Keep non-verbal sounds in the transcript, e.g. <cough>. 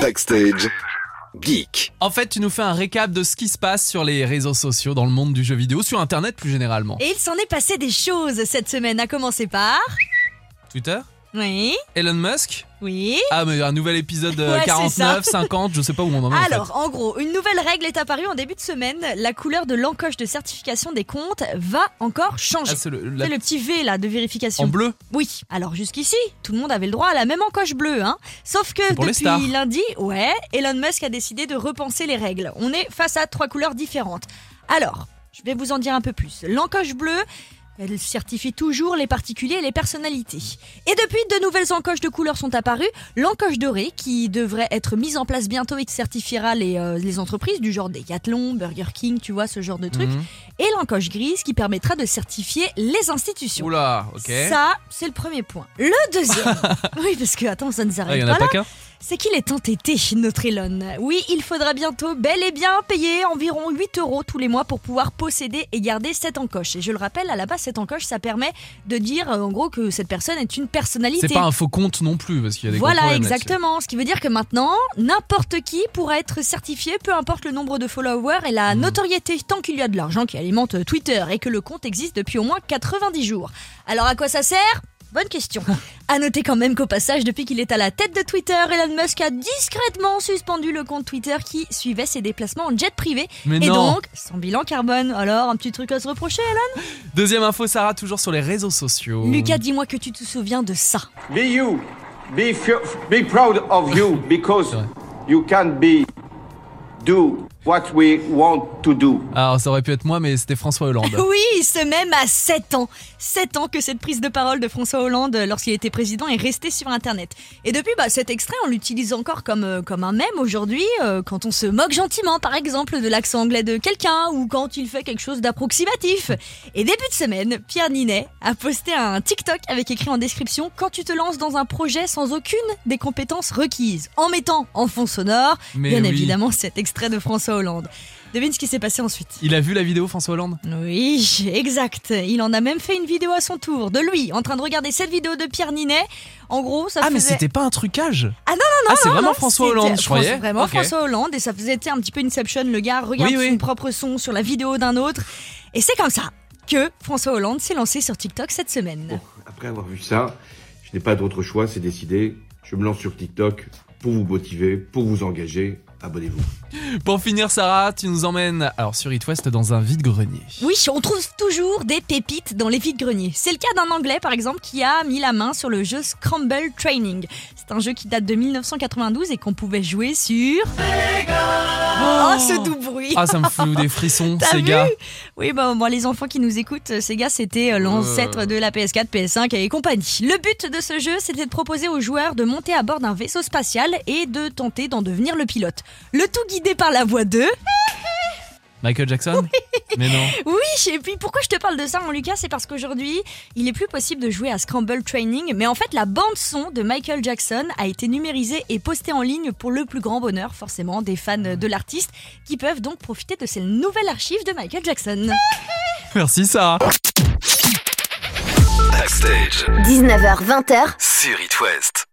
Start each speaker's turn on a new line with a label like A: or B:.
A: Backstage. Geek.
B: En fait, tu nous fais un récap de ce qui se passe sur les réseaux sociaux, dans le monde du jeu vidéo, sur Internet plus généralement.
C: Et il s'en est passé des choses cette semaine, à commencer par...
B: Twitter
C: Oui,
B: Elon Musk
C: oui.
B: Ah, mais un nouvel épisode euh,
C: Ouais, c'est
B: 49, 50, je sais pas où on en est. en fait.
C: Alors, en gros, une nouvelle règle est apparue en début de semaine. La couleur de l'encoche de certification des comptes va encore changer.
B: Ah, c'est le, la-
C: le petit V là de vérification.
B: en bleu
C: Oui, alors jusqu'ici, tout le monde avait le droit à la même encoche bleue, hein. Sauf que depuis lundi, ouais, Elon Musk a décidé de repenser les règles. On est face à trois couleurs différentes. Alors, je vais vous en dire un peu plus. L'encoche bleue, elle certifie toujours les particuliers et les personnalités. Et depuis, de nouvelles encoches de couleurs sont apparues. L'encoche dorée, qui devrait être mise en place bientôt et qui certifiera les, euh, les entreprises du genre Decathlon, Burger King, tu vois, ce genre de trucs.
B: Mhm.
C: Et l'encoche grise, qui permettra de certifier les institutions.
B: Oula, ok.
C: Ça, c'est le premier point. Le deuxième, <laughs> oui, parce que attends, ça ne
B: Ah,
C: s'arrête
B: il en
C: pas
B: a
C: là,
B: pas qu'un
C: c'est qu'il est entêté, notre Elon. Oui, il faudra bientôt bel et bien payer environ 8 euros tous les mois pour pouvoir posséder et garder cette encoche. Et je le rappelle, à la base, cette encoche, ça permet de dire euh, en gros que cette personne est une personnalité.
B: C'est pas un faux compte non plus, parce qu'il y a des
C: Voilà, exactement. Ce qui veut dire que maintenant, n'importe qui pourra être certifié, peu importe le nombre de followers et
B: Hmm.
C: la notoriété, tant qu'il y a de l'argent qui alimente Twitter et que le compte existe depuis au moins 90 jours. Alors à quoi ça sert? Bonne question. À noter quand même qu'au passage, depuis qu'il est à la tête de Twitter, Elon Musk a discrètement suspendu le compte Twitter qui suivait ses déplacements en jet privé.
B: Mais
C: et
B: non.
C: donc, sans bilan carbone. Alors, un petit truc à se reprocher, Elon?
B: Deuxième info, Sarah, toujours sur les réseaux sociaux.
C: Lucas, dis-moi que tu te souviens de ça.
D: Be you. Be, be proud of you <laughs> because you can be do what we want to do.
B: Alors, ça aurait pu être moi, mais c'était François Hollande. <laughs>
C: Oui, c'est même à 7 ans. 7 ans que cette prise de parole de François Hollande euh, lorsqu'il était président est restée sur Internet. Et depuis, bah, cet extrait, on l'utilise encore comme, euh, comme un mème aujourd'hui, euh, quand on se moque gentiment, par exemple, de l'accent anglais de quelqu'un ou quand il fait quelque chose d'approximatif. Et début de semaine, Pierre Ninet a posté un TikTok avec écrit en description Quand tu te lances dans un projet sans aucune des compétences requises, en mettant en fond sonore,
B: Mais
C: bien
B: oui.
C: évidemment, cet extrait de François Hollande. Devine ce qui s'est passé ensuite.
B: Il a vu la vidéo, François Hollande?
C: Oui, <laughs> exact. Il en a même fait une vidéo à son tour, de lui, en train de regarder cette vidéo de Pierre Ninet. En gros, ça
B: Ah, mais c'était pas un trucage
C: Ah non, non, non,
B: Ah, c'est vraiment
C: non,
B: François Hollande, je croyais.
C: Vraiment. François Hollande, et ça faisait un petit peu Inception, le gars regarde
B: Oui, oui.
C: son propre son sur la vidéo d'un autre. Et c'est comme ça que François Hollande s'est lancé sur TikTok cette semaine.
D: Bon, après avoir vu ça, je n'ai pas d'autre choix, c'est décidé. Je me lance sur TikTok pour vous motiver, pour vous engager. Abonnez-vous.
B: Pour finir, Sarah, tu nous emmènes alors sur It West dans un vide-grenier.
C: Oui, on trouve toujours des pépites dans les vides-greniers. C'est le cas d'un Anglais, par exemple, qui a mis la main sur le jeu Scramble Training. C'est un jeu qui date de 1992 et qu'on pouvait jouer sur... Oh, ce doux bruit
B: Ah, ça me fout des frissons, <laughs>
C: T'as
B: ces
C: vu
B: gars.
C: Oui, bah, bon, les enfants qui nous écoutent, euh, Sega, c'était euh, l'ancêtre de la PS4, PS5 et compagnie. Le but de ce jeu, c'était de proposer aux joueurs de monter à bord d'un vaisseau spatial et de tenter d'en devenir le pilote. Le tout guidé par la voix de...
B: Michael Jackson? <laughs> Mais non. <laughs>
C: Oui, et puis pourquoi je te parle de ça, mon Lucas C'est parce qu'aujourd'hui, il est plus possible de jouer à Scramble Training, mais en fait, la bande-son de Michael Jackson a été numérisée et postée en ligne pour le plus grand bonheur, forcément, des fans de l'artiste, qui peuvent donc profiter de ces nouvelles archives de Michael Jackson. <laughs>
B: Merci, Sarah.
A: Backstage.
E: 19h20h,
A: Sur It West.